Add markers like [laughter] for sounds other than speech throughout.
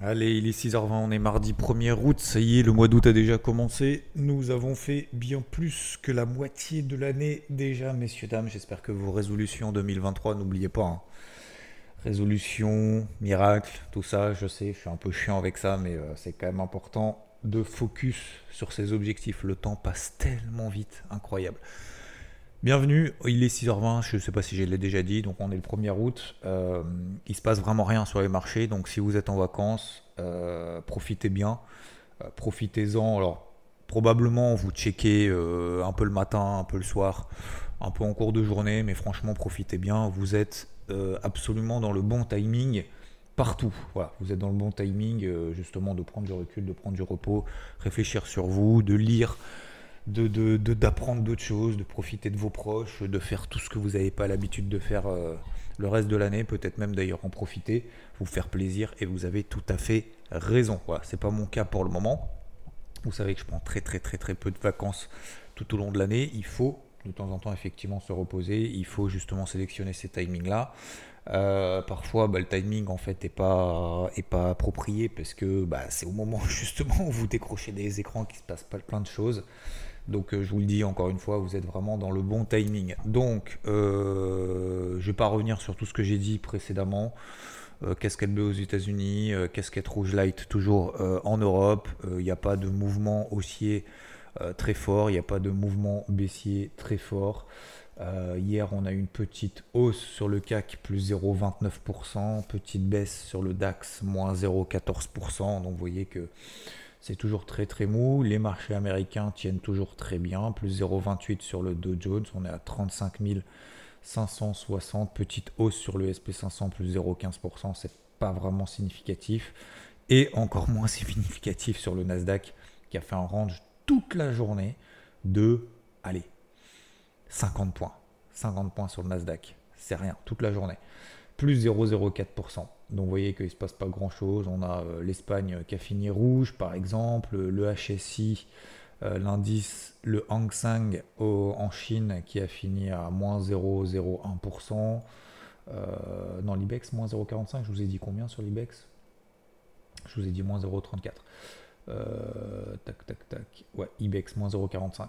Allez, il est 6h20, on est mardi 1er août, ça y est, le mois d'août a déjà commencé. Nous avons fait bien plus que la moitié de l'année déjà, messieurs, dames. J'espère que vos résolutions 2023, n'oubliez pas. Hein. Résolution, miracle, tout ça, je sais, je suis un peu chiant avec ça, mais euh, c'est quand même important de focus sur ces objectifs. Le temps passe tellement vite, incroyable. Bienvenue, il est 6h20, je ne sais pas si je l'ai déjà dit, donc on est le 1er août. Euh, il se passe vraiment rien sur les marchés, donc si vous êtes en vacances, euh, profitez bien, euh, profitez-en. Alors probablement vous checkez euh, un peu le matin, un peu le soir, un peu en cours de journée, mais franchement profitez bien. Vous êtes absolument dans le bon timing partout. Voilà, vous êtes dans le bon timing justement de prendre du recul, de prendre du repos, réfléchir sur vous, de lire d'apprendre de, d'autres choses, de profiter de vos proches, de faire tout ce que vous n'avez pas l'habitude de faire euh, le reste de l'année, peut-être même d'ailleurs en profiter, vous faire plaisir et vous avez tout à fait raison. Voilà, c'est pas mon cas pour le moment. Vous savez que je prends très très très très peu de vacances tout au long de l'année. Il faut de temps en temps effectivement se reposer. Il faut justement sélectionner ces timings là. Euh, parfois, bah, le timing en fait est pas approprié parce que bah, c'est au moment [laughs] justement où vous décrochez des écrans qu'il se passe pas plein de choses. Donc euh, je vous le dis encore une fois, vous êtes vraiment dans le bon timing. Donc euh, je ne vais pas revenir sur tout ce que j'ai dit précédemment. Euh, casquette bleue aux États-Unis, casquette rouge light toujours en Europe. Il n'y a pas de mouvement haussier très fort, il n'y a pas de mouvement baissier très fort. hier, on a eu une petite hausse sur le CAC, plus 0,29%, petite baisse sur le DAX, moins 0,14%. Donc vous voyez que c'est toujours très très mou. Les marchés américains tiennent toujours très bien, plus 0,28 sur le Dow Jones, on est à 35 560, petite hausse sur le SP500, plus 0,15%, c'est pas vraiment significatif. Et encore moins [laughs] significatif sur le Nasdaq, qui a fait un range toute la journée de, allez, 50 points. 50 points sur le Nasdaq, c'est rien, toute la journée. Plus 0,04%. Donc vous voyez qu'il ne se passe pas grand-chose. On a euh, l'Espagne qui a fini rouge par exemple, le HSI, euh, l'indice, le Hang Seng en Chine qui a fini à moins 0,01%. Euh, non, l'IBEX, moins 0,45. Je vous ai dit combien sur l'IBEX? Je vous ai dit moins 0,34. tac, tac, tac. Ouais, IBEX, moins 0,45.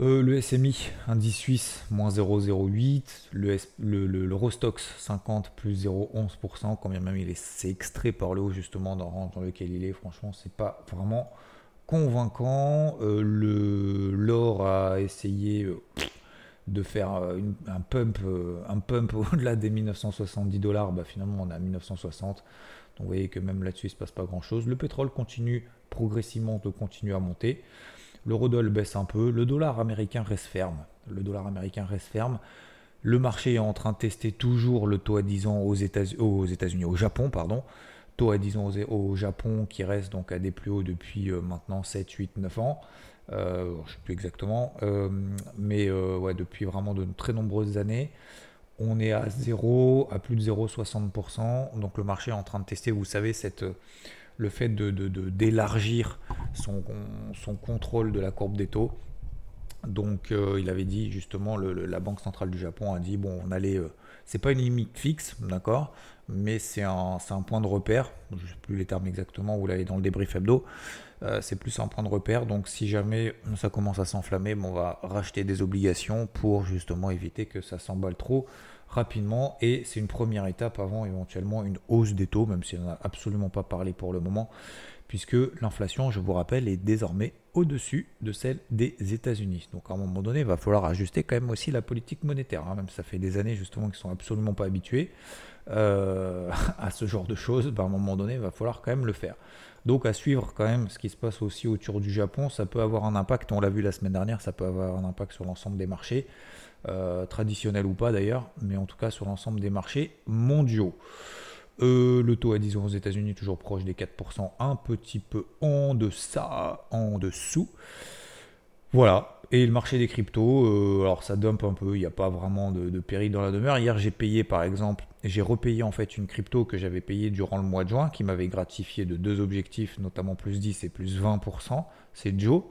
Euh, le SMI, indice suisse, moins 0,08. Le, le, le, Rostox 50, plus 0,11%. Quand même il est extrait par le haut, justement, dans, dans lequel il est. Franchement, c'est pas vraiment convaincant. Euh, le L'or a essayé euh, de faire un pump, un pump [laughs] au-delà des 1970 dollars. Bah, finalement, on est à 1960. Donc, vous voyez que même là-dessus, il ne se passe pas grand-chose. Le pétrole continue progressivement de continuer à monter. L'eurodoll baisse un peu. Le dollar américain reste ferme. Le dollar américain reste ferme. Le marché est en train de tester toujours le taux à 10 ans aux États-Unis, au Japon, pardon. Taux à 10 ans au Japon qui reste donc à des plus hauts depuis euh, maintenant 7, 8, 9 ans. Euh, je ne sais plus exactement, euh, mais depuis vraiment de très nombreuses années. On est à 0, à plus de 0,60%. Donc le marché est en train de tester, vous savez, cette le fait d'élargir de, son, son, contrôle de la courbe des taux. Donc euh, il avait dit justement, la Banque centrale du Japon a dit, bon, on allait... Euh, c'est pas une limite fixe, d'accord, mais c'est un, point de repère. Je ne sais plus les termes exactement, vous l'avez dans le débrief hebdo. Euh, c'est plus un point de repère. Donc si jamais ça commence à s'enflammer, on va racheter des obligations pour justement éviter que ça s'emballe trop rapidement et c'est une première étape avant éventuellement une hausse des taux, même si on n'a absolument pas parlé pour le moment, puisque l'inflation, je vous rappelle, est désormais au-dessus de celle des États-Unis. Donc à un moment donné, il va falloir ajuster quand même aussi la politique monétaire, hein. même ça fait des années justement qu'ils sont absolument pas habitués euh, [laughs] à ce genre de choses, bah, à un moment donné, il va falloir quand même le faire. Donc à suivre quand même ce qui se passe aussi autour du Japon, ça peut avoir un impact, on l'a vu la semaine dernière, ça peut avoir un impact sur l'ensemble des marchés. Euh, traditionnel ou pas d'ailleurs, mais en tout cas sur l'ensemble des marchés mondiaux. Euh, le taux à 10 ans aux États-Unis toujours proche des 4%, un petit peu en deçà, en dessous. Voilà. Et le marché des cryptos, euh, alors ça dump un peu, il n'y a pas vraiment de, péril dans la demeure. Hier, j'ai payé par exemple, j'ai repayé en fait une crypto que j'avais payée durant le mois de juin, qui m'avait gratifié de deux objectifs, notamment plus 10 et plus 20%. C'est Joe.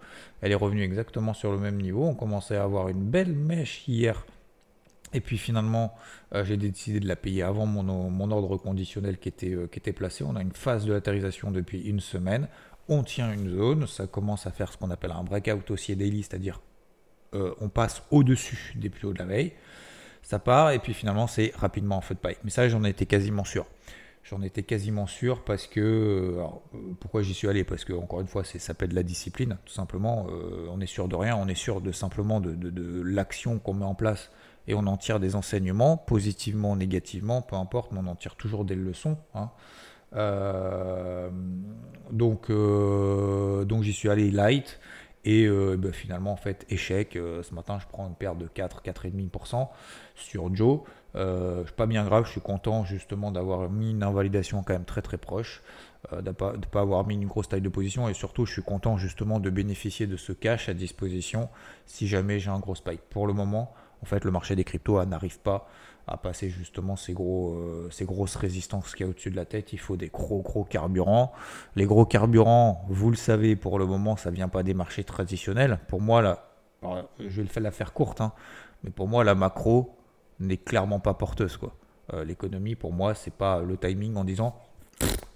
Elle est revenue exactement sur le même niveau. On commençait à avoir une belle mèche hier Et puis finalement, euh, j'ai décidé de la payer avant mon, ordre conditionnel qui était, qui était placé. On a une phase de latérisation depuis une semaine. On tient une zone. Ça commence à faire ce qu'on appelle un breakout haussier daily, c'est-à-dire on passe au-dessus des plus hauts de la veille. Ça part et puis finalement c'est rapidement en feu de paille. Mais ça, j'en étais quasiment sûr. J'en étais quasiment sûr parce que. Euh, euh, pourquoi j'y suis allé? Parce que, encore une fois, ça s'appelle de la discipline, tout simplement. Euh, on est sûr de rien, on est sûr de simplement de, l'action qu'on met en place et on en tire des enseignements, positivement, négativement, peu importe, mais on en tire toujours des leçons. Hein. donc, donc j'y suis allé light. Et ben, finalement, en fait, échec. ce matin, je prends une perte de 4, 4,5% sur Joe. Euh, pas bien grave, je suis content justement d'avoir mis une invalidation quand même très très proche, euh, de ne pas, pas, avoir mis une grosse taille de position et surtout je suis content justement de bénéficier de ce cash à disposition si jamais j'ai un gros spike. Pour le moment, en fait, le marché des cryptos n'arrive pas à passer justement euh, ces grosses résistances qu'il y a au-dessus de la tête. Il faut des gros gros carburants. Les gros carburants, vous le savez, pour le moment, ça vient pas des marchés traditionnels. Pour moi, là, je vais la faire courte, hein, mais pour moi, la macro, n'est clairement pas porteuse. Euh, l'économie, pour moi, c'est pas le timing en disant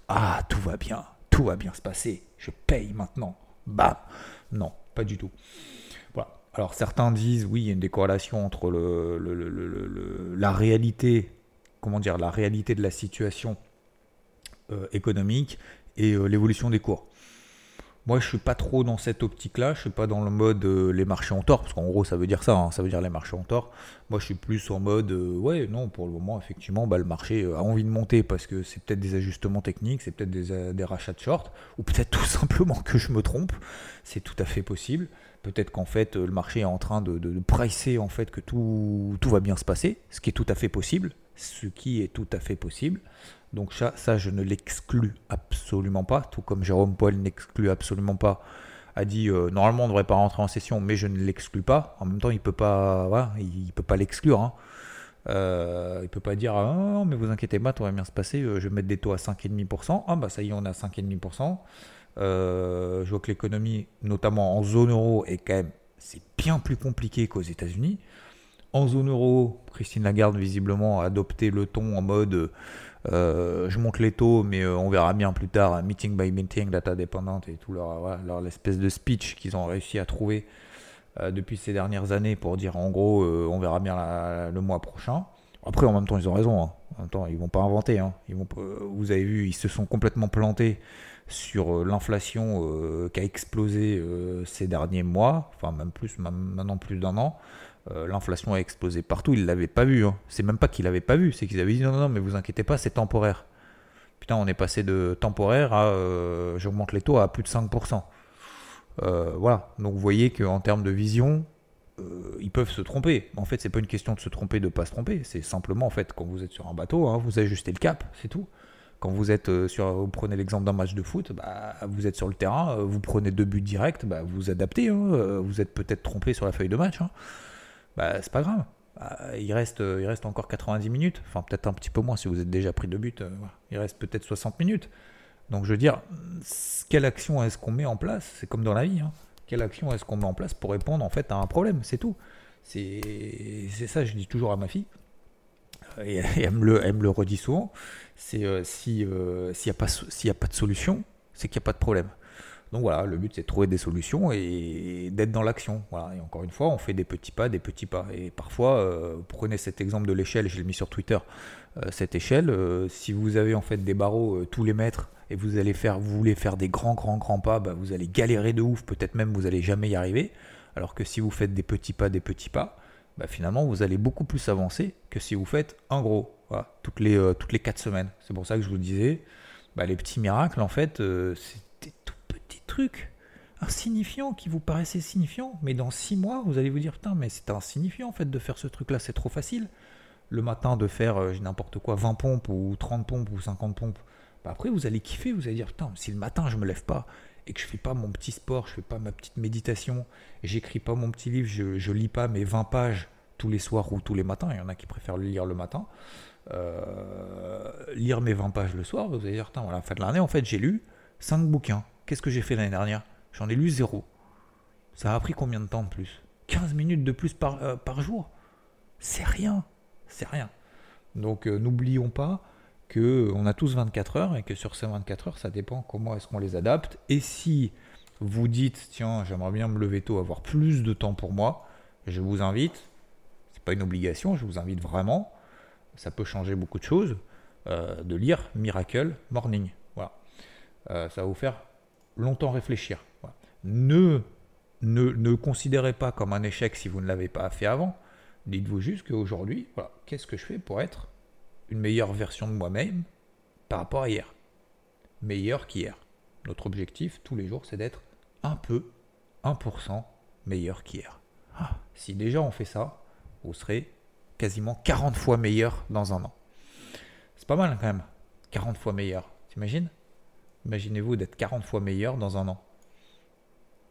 Ah, tout va bien, tout va bien se passer, je paye maintenant. Bah, non, pas du tout. Alors certains disent oui, il y a une décorrélation entre la réalité, comment dire, la réalité de la situation euh, économique et euh, l'évolution des cours. Moi, je suis pas trop dans cette optique-là. Je suis pas dans le mode euh, les marchés ont tort, parce qu'en gros, ça veut dire ça. Hein, ça veut dire les marchés ont tort. Moi, je suis plus en mode ouais, non, pour le moment, effectivement, bah, le marché a envie de monter parce que c'est peut-être des ajustements techniques, c'est peut-être des, des, rachats de short, ou peut-être tout [laughs] simplement que je me trompe. C'est tout à fait possible. Peut-être qu'en fait, le marché est en train de, de, presser en fait que tout, tout va bien se passer, ce qui est tout à fait possible. Ce qui est tout à fait possible. Donc ça, ça je ne l'exclus absolument pas, tout comme Jérôme Paul n'exclut absolument pas, a dit euh, normalement on ne devrait pas rentrer en session, mais je ne l'exclus pas. En même temps, il peut pas, voilà, il, peut pas l'exclure. Hein. Euh, il peut pas dire ah, non, mais vous inquiétez pas, tout va bien se passer. Euh, je vais mettre des taux à 5,5%. Ah bah ça y est, on a 5,5%. Euh, je vois que l'économie, notamment en zone euro, est quand même c'est bien plus compliqué qu'aux États-Unis. En zone euro, Christine Lagarde visiblement a adopté le ton en mode euh, je monte les taux, mais euh, on verra bien plus tard, meeting by meeting, data dépendante et tout leur, leur de speech qu'ils ont réussi à trouver depuis ces dernières années pour dire en gros, on verra bien le mois prochain. Après, en même temps, ils ont raison. Hein. En même temps, ils vont pas inventer. Hein. Ils vont, vous avez vu, ils se sont complètement plantés sur l'inflation qui a explosé ces derniers mois, enfin même plus, maintenant plus d'un an. Euh, l'inflation a explosé partout, ils ne l'avaient pas vu. Hein. C'est même pas qu'ils l'avaient pas vu, c'est qu'ils avaient dit non, non, mais vous inquiétez pas, c'est temporaire. Putain, on est passé de temporaire à euh, j'augmente les taux à plus de 5%. Euh, voilà, donc vous voyez qu'en termes de vision, ils peuvent se tromper. En fait, c'est pas une question de se tromper, de pas se tromper. C'est simplement, en fait, quand vous êtes sur un bateau, hein, vous ajustez le cap, c'est tout. Quand vous êtes sur, vous prenez l'exemple d'un match de foot, bah, vous êtes sur le terrain, vous prenez deux buts directs, bah, vous adaptez. Hein. vous êtes peut-être trompé sur la feuille de match bah, c'est pas grave. Il, reste, euh, il reste encore 90 minutes, enfin peut-être un petit peu moins si vous êtes déjà pris de but. Euh, il reste peut-être 60 minutes. Donc je veux dire, quelle action est-ce qu'on met en place? C'est comme dans la vie. Hein. Quelle action est-ce qu'on met en place pour répondre en fait à un problème C'est tout. C'est ça, je dis toujours à ma fille. Et [laughs] elle me le, redit souvent. C'est euh, si s'il n'y a, pas, de solution, c'est qu'il n'y a pas de problème. Donc voilà, le but c'est de trouver des solutions et d'être dans l'action. Et encore une fois, on fait des petits pas, des petits pas. Et parfois, euh, prenez cet exemple de l'échelle, je l'ai mis sur Twitter. Euh, cette échelle, euh, si vous avez en fait des barreaux tous les mètres et vous allez faire, vous voulez faire des grands, grands, grands pas, bah, vous allez galérer de ouf. Peut-être même vous allez jamais y arriver. Alors que si vous faites des petits pas, des petits pas, bah, finalement vous allez beaucoup plus avancer que si vous faites un gros. toutes les toutes les quatre semaines. C'est pour ça que je vous disais, bah, les petits miracles en fait, c'est tout truc insignifiant qui vous paraissait signifiant, mais dans six mois, vous allez vous dire putain, mais c'est insignifiant en fait de faire ce truc-là, c'est trop facile. Le matin de faire euh, n'importe quoi, 20 pompes ou 30 pompes ou 50 pompes. Bah, après, vous allez kiffer, vous allez dire putain, si le matin je me lève pas et que je fais pas mon petit sport, je fais pas ma petite méditation, j'écris pas mon petit livre, je, lis pas mes 20 pages tous les soirs ou tous les matins, il y en a qui préfèrent le lire le matin. Euh, lire mes 20 pages le soir, vous allez dire, putain, voilà, fin de l'année, en fait, j'ai lu 5 bouquins. Qu'est-ce que j'ai fait l'année dernière? J'en ai lu zéro. Ça a pris combien de temps de plus? 15 minutes de plus par, euh, jour? C'est rien. C'est rien. Donc euh, n'oublions pas que on a tous 24 heures et que sur ces 24 heures, ça dépend comment est-ce qu'on les adapte. Et si vous dites, tiens, j'aimerais bien me lever tôt, avoir plus de temps pour moi, je vous invite, c'est pas une obligation, je vous invite vraiment, ça peut changer beaucoup de choses, euh, de lire Miracle Morning. Voilà. Euh, ça va vous faire longtemps réfléchir. Ne, ne, ne considérez pas comme un échec si vous ne l'avez pas fait avant. Dites-vous juste qu'aujourd'hui, voilà, qu'est-ce que je fais pour être une meilleure version de moi-même par rapport à hier Meilleur qu'hier. Notre objectif tous les jours, c'est d'être un peu, 1% meilleur qu'hier. Ah, si déjà on fait ça, vous serez quasiment 40 fois meilleur dans un an. C'est pas mal quand même. 40 fois meilleur. T'imagines? Imaginez-vous d'être 40 fois meilleur dans un an.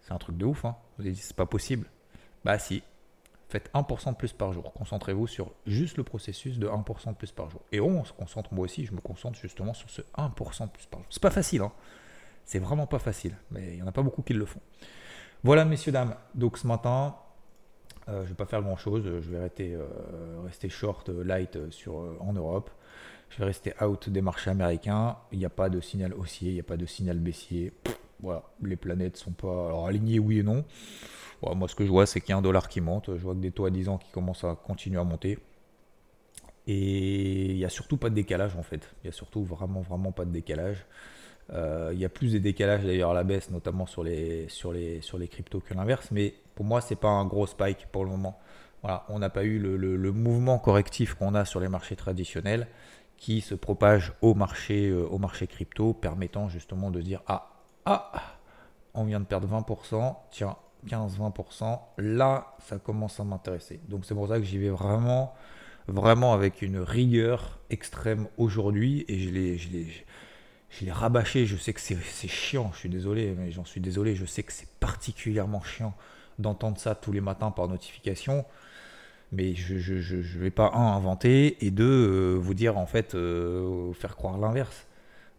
C'est un truc de ouf, hein Vous avez dit, c'est pas possible. Bah si, Faites 1% de plus par jour. Concentrez-vous sur juste le processus de 1% de plus par jour. Et on se concentre, moi aussi, je me concentre justement sur ce 1% de plus par jour. C'est pas facile, hein. C'est vraiment pas facile, mais il n'y en a pas beaucoup qui le font. Voilà, messieurs, dames. Donc ce matin, euh, je ne vais pas faire grand chose. Je vais rester, euh, rester short, euh, light sur, en Europe. Je vais rester out des marchés américains. Il n'y a pas de signal haussier, il n'y a pas de signal baissier. voilà, les planètes sont pas alignées, oui et non moi, ce que je vois, c'est qu'il y a un dollar qui monte. Je vois que des taux à 10 ans qui commencent à continuer à monter. Et il n'y a surtout pas de décalage en fait. Il n'y a surtout vraiment, vraiment pas de décalage. Euh, il y a plus de décalage d'ailleurs à la baisse, notamment sur les, sur les, sur les cryptos que l'inverse. Mais pour moi, c'est pas un gros spike pour le moment. Voilà, on n'a pas eu le, mouvement correctif qu'on a sur les marchés traditionnels qui se propage au marché, euh, au marché crypto, permettant justement de dire ah, ah, on vient de perdre 20%, tiens, 15-20%, là, ça commence à m'intéresser. Donc c'est pour ça que j'y vais vraiment, vraiment avec une rigueur extrême aujourd'hui et je l'ai, je rabâché. Je sais que c'est, chiant, je suis désolé, mais j'en suis désolé. Je sais que c'est particulièrement chiant d'entendre ça tous les matins par notification. Mais je ne vais pas, un, inventer et deux, euh, vous dire en fait, euh, faire croire l'inverse.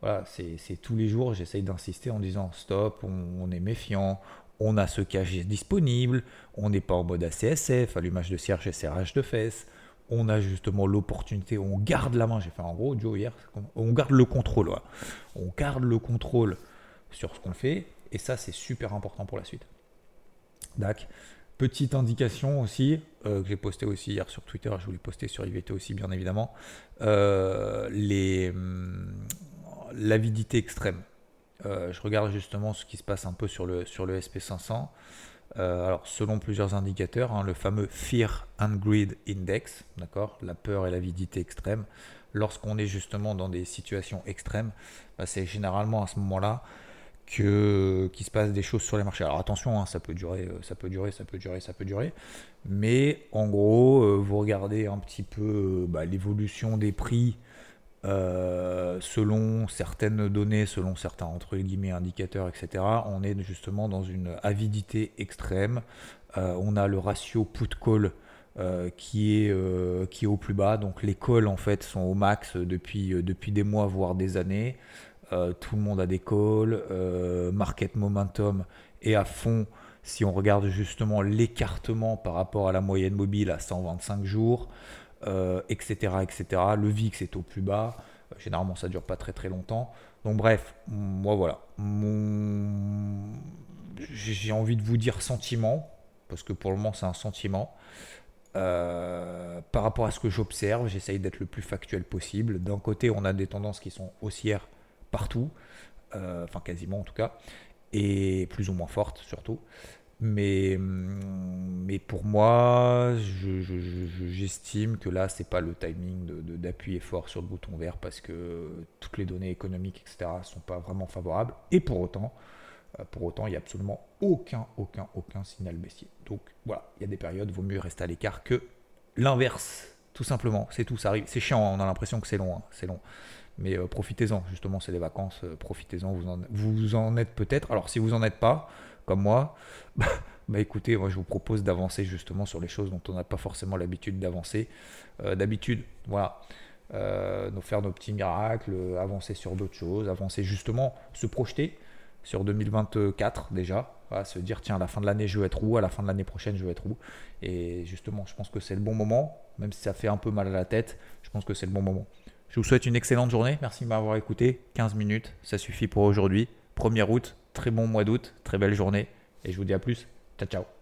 Voilà, c'est, tous les jours, j'essaye d'insister en disant stop, on est méfiant, on a ce cache disponible, on n'est pas en mode ACSF, allumage de cierge et serrage de fesses, on a justement l'opportunité, on garde la main, j'ai fait en gros Joe hier, on garde le contrôle, on garde le contrôle sur ce qu'on fait, et ça c'est super important pour la suite. Dac. Petite indication aussi, euh, que j'ai posté aussi hier sur Twitter, je voulais poster sur IVT aussi bien évidemment, euh, hum, l'avidité extrême. Euh, je regarde justement ce qui se passe un peu sur le, sur le SP500. Euh, alors, selon plusieurs indicateurs, hein, le fameux Fear and Greed Index, d'accord, la peur et l'avidité extrême, lorsqu'on est justement dans des situations extrêmes, bah, c'est généralement à ce moment-là que qu'il se passe des choses sur les marchés. Alors attention, hein, ça peut durer, euh, ça peut durer, ça peut durer, ça peut durer. Mais en gros, vous regardez un petit peu bah, l'évolution des prix selon certaines données, selon certains entre guillemets indicateurs, etc., on est justement dans une avidité extrême. Euh, on a le ratio put-call euh, qui, est, qui est au plus bas. Donc les calls en fait sont au max depuis, depuis des mois, voire des années. tout le monde a des calls. market momentum est à fond si on regarde justement l'écartement par rapport à la moyenne mobile à 125 jours etc., euh, etc. Le VIX est au plus bas. Euh, généralement, ça dure pas très très longtemps. Donc bref, moi voilà. J'ai envie de vous dire sentiment, parce que pour le moment c'est un sentiment. Euh, par rapport à ce que j'observe, j'essaye d'être le plus factuel possible. D'un côté, on a des tendances qui sont haussières partout, enfin quasiment en tout cas, et plus ou moins fortes surtout. Mais, mais pour moi, j'estime que là, c'est pas le timing d'appuyer fort sur le bouton vert parce que toutes les données économiques, etc., sont pas vraiment favorables. Et pour autant, euh, pour autant, il n'y a absolument aucun, aucun, aucun signal baissier. Donc voilà, il y a des périodes, vaut mieux rester à l'écart que l'inverse, tout simplement. C'est tout, ça arrive. C'est chiant, on a l'impression que c'est long, hein, c'est long. Mais euh, profitez-en, justement, c'est les vacances, euh, profitez-en, vous en, vous en êtes peut-être. Alors si vous en êtes pas, comme moi, [laughs] bah, écoutez, moi je vous propose d'avancer justement sur les choses dont on n'a pas forcément l'habitude d'avancer. Euh, d'habitude, voilà, euh, nous faire nos petits miracles, avancer sur d'autres choses, avancer justement, se projeter, sur 2024 déjà. À se dire, tiens, à la fin de l'année, je veux être où À la fin de l'année prochaine, je veux être où Et justement, je pense que c'est le bon moment, même si ça fait un peu mal à la tête, je pense que c'est le bon moment. Je vous souhaite une excellente journée. Merci de m'avoir écouté. 15 minutes, ça suffit pour aujourd'hui. 1er août, très bon mois d'août, très belle journée. Et je vous dis à plus. Ciao, ciao.